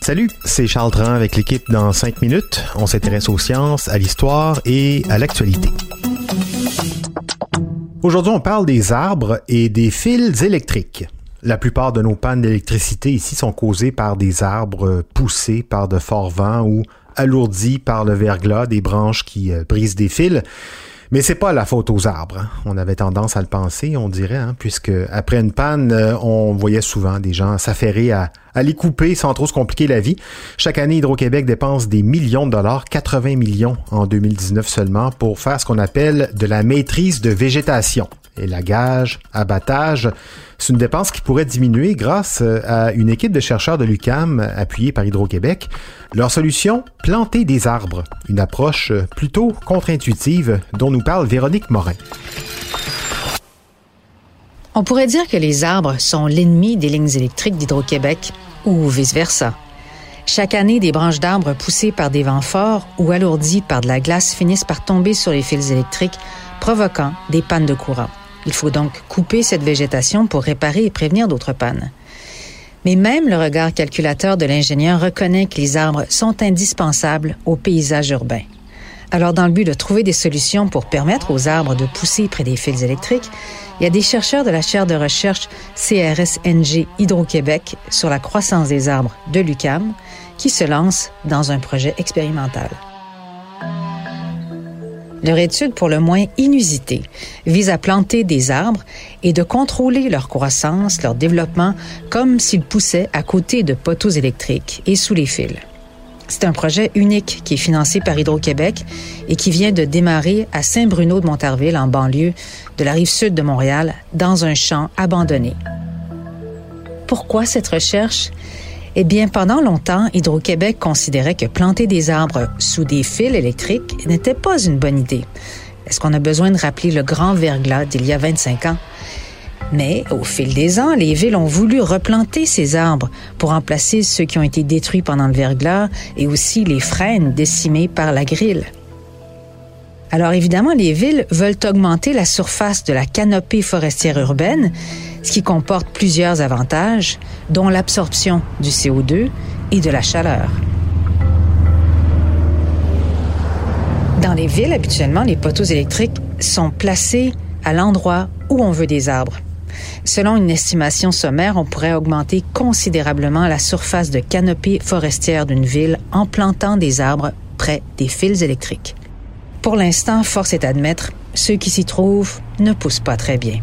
Salut, c'est Charles Tran avec l'équipe dans 5 minutes. On s'intéresse aux sciences, à l'histoire et à l'actualité. Aujourd'hui, on parle des arbres et des fils électriques. La plupart de nos pannes d'électricité ici sont causées par des arbres poussés par de forts vents ou alourdis par le verglas des branches qui euh, brisent des fils. Mais c'est pas la faute aux arbres. hein. On avait tendance à le penser, on dirait, hein, puisque après une panne, euh, on voyait souvent des gens s'affairer à, à les couper sans trop se compliquer la vie. Chaque année, Hydro-Québec dépense des millions de dollars, 80 millions en 2019 seulement, pour faire ce qu'on appelle de la maîtrise de végétation. Élagage, abattage, c'est une dépense qui pourrait diminuer grâce euh, à une équipe de chercheurs de l'UCAM appuyée par Hydro-Québec. Leur solution, planter des arbres. Une approche euh, plutôt contre-intuitive dont nous parle Véronique Morin. On pourrait dire que les arbres sont l'ennemi des lignes électriques d'Hydro-Québec ou vice-versa. Chaque année, des branches d'arbres poussées par des vents forts ou alourdies par de la glace finissent par tomber sur les fils électriques, provoquant des pannes de courant. Il faut donc couper cette végétation pour réparer et prévenir d'autres pannes. Mais même le regard calculateur de l'ingénieur reconnaît que les arbres sont indispensables au paysage urbain. Alors, dans le but de trouver des solutions pour permettre aux arbres de pousser près des fils électriques, il y a des chercheurs de la chaire de recherche CRSNG Hydro-Québec sur la croissance des arbres de l'UCAM qui se lancent dans un projet expérimental. Leur étude, pour le moins inusitée, vise à planter des arbres et de contrôler leur croissance, leur développement, comme s'ils poussaient à côté de poteaux électriques et sous les fils. C'est un projet unique qui est financé par Hydro-Québec et qui vient de démarrer à Saint-Bruno de Montarville, en banlieue de la rive sud de Montréal, dans un champ abandonné. Pourquoi cette recherche? Eh bien, pendant longtemps, Hydro-Québec considérait que planter des arbres sous des fils électriques n'était pas une bonne idée. Est-ce qu'on a besoin de rappeler le grand verglas d'il y a 25 ans? Mais au fil des ans, les villes ont voulu replanter ces arbres pour remplacer ceux qui ont été détruits pendant le verglas et aussi les frênes décimées par la grille. Alors évidemment, les villes veulent augmenter la surface de la canopée forestière urbaine, ce qui comporte plusieurs avantages, dont l'absorption du CO2 et de la chaleur. Dans les villes, habituellement, les poteaux électriques sont placés à l'endroit où on veut des arbres. Selon une estimation sommaire, on pourrait augmenter considérablement la surface de canopée forestière d'une ville en plantant des arbres près des fils électriques. Pour l'instant, force est d'admettre, ceux qui s'y trouvent ne poussent pas très bien.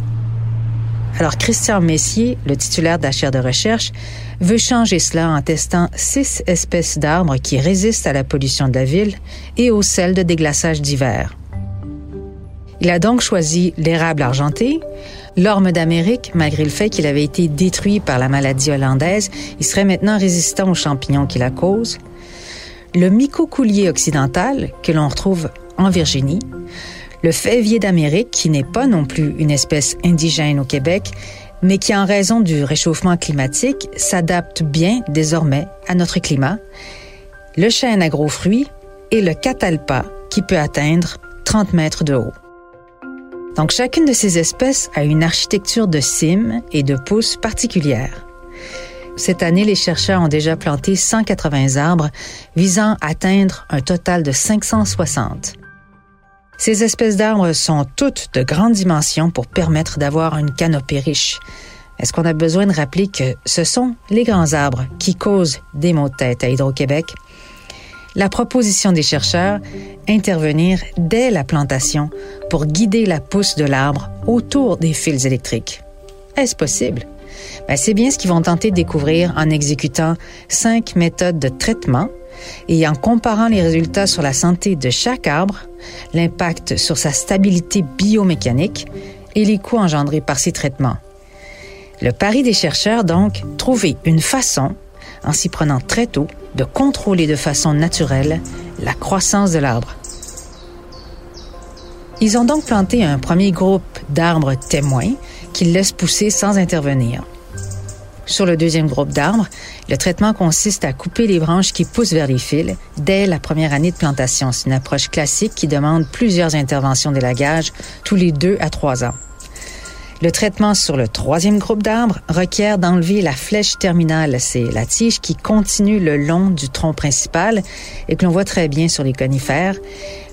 Alors, Christian Messier, le titulaire de la chaire de recherche, veut changer cela en testant six espèces d'arbres qui résistent à la pollution de la ville et au sel de déglaçage d'hiver. Il a donc choisi l'érable argenté, l'orme d'Amérique, malgré le fait qu'il avait été détruit par la maladie hollandaise, il serait maintenant résistant aux champignons qui la causent, le mycocoulier occidental, que l'on retrouve en Virginie, le fèvier d'Amérique, qui n'est pas non plus une espèce indigène au Québec, mais qui, en raison du réchauffement climatique, s'adapte bien désormais à notre climat, le chêne à gros fruits et le catalpa, qui peut atteindre 30 mètres de haut. Donc chacune de ces espèces a une architecture de cimes et de pousses particulières. Cette année, les chercheurs ont déjà planté 180 arbres visant à atteindre un total de 560. Ces espèces d'arbres sont toutes de grandes dimensions pour permettre d'avoir une canopée riche. Est-ce qu'on a besoin de rappeler que ce sont les grands arbres qui causent des maux de tête à Hydro-Québec? La proposition des chercheurs, intervenir dès la plantation pour guider la pousse de l'arbre autour des fils électriques. Est-ce possible? Ben, c'est bien ce qu'ils vont tenter de découvrir en exécutant cinq méthodes de traitement et en comparant les résultats sur la santé de chaque arbre, l'impact sur sa stabilité biomécanique et les coûts engendrés par ces traitements. Le pari des chercheurs, donc, trouver une façon, en s'y prenant très tôt, de contrôler de façon naturelle la croissance de l'arbre. Ils ont donc planté un premier groupe d'arbres témoins qu'ils laissent pousser sans intervenir. Sur le deuxième groupe d'arbres, le traitement consiste à couper les branches qui poussent vers les fils dès la première année de plantation. C'est une approche classique qui demande plusieurs interventions d'élagage tous les deux à trois ans. Le traitement sur le troisième groupe d'arbres requiert d'enlever la flèche terminale, c'est la tige qui continue le long du tronc principal et que l'on voit très bien sur les conifères,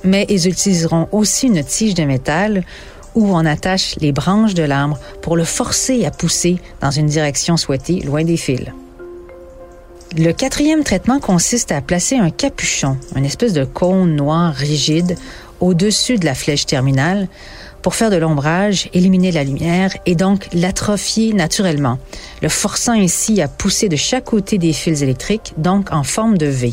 mais ils utiliseront aussi une tige de métal où on attache les branches de l'arbre pour le forcer à pousser dans une direction souhaitée, loin des fils. Le quatrième traitement consiste à placer un capuchon, une espèce de cône noir rigide, au-dessus de la flèche terminale pour faire de l'ombrage, éliminer la lumière et donc l'atrophier naturellement, le forçant ainsi à pousser de chaque côté des fils électriques, donc en forme de V.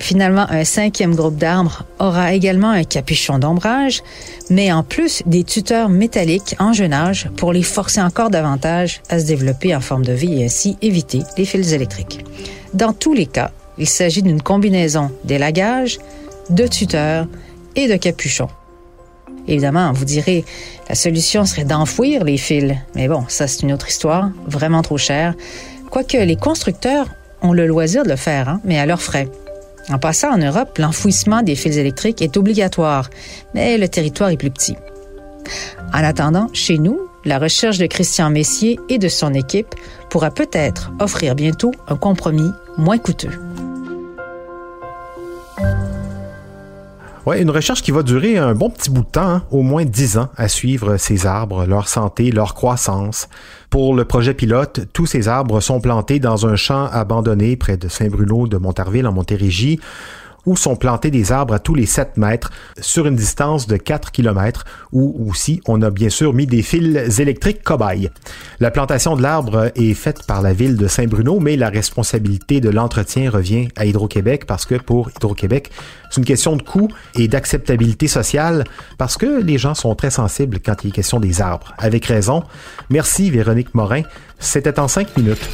Finalement, un cinquième groupe d'arbres aura également un capuchon d'ombrage, mais en plus des tuteurs métalliques en jeune âge pour les forcer encore davantage à se développer en forme de vie et ainsi éviter les fils électriques. Dans tous les cas, il s'agit d'une combinaison d'élagage, de tuteurs et de capuchons. Évidemment, vous direz, la solution serait d'enfouir les fils. Mais bon, ça c'est une autre histoire, vraiment trop cher. Quoique les constructeurs ont le loisir de le faire, hein, mais à leurs frais. En passant en Europe, l'enfouissement des fils électriques est obligatoire, mais le territoire est plus petit. En attendant, chez nous, la recherche de Christian Messier et de son équipe pourra peut-être offrir bientôt un compromis moins coûteux. Ouais, une recherche qui va durer un bon petit bout de temps, hein, au moins dix ans, à suivre ces arbres, leur santé, leur croissance. Pour le projet pilote, tous ces arbres sont plantés dans un champ abandonné près de Saint-Bruno de Montarville en Montérégie où sont plantés des arbres à tous les 7 mètres sur une distance de 4 km, où aussi on a bien sûr mis des fils électriques cobayes. La plantation de l'arbre est faite par la ville de Saint-Bruno, mais la responsabilité de l'entretien revient à Hydro-Québec parce que pour Hydro-Québec, c'est une question de coût et d'acceptabilité sociale parce que les gens sont très sensibles quand il est question des arbres. Avec raison. Merci Véronique Morin. C'était en 5 minutes.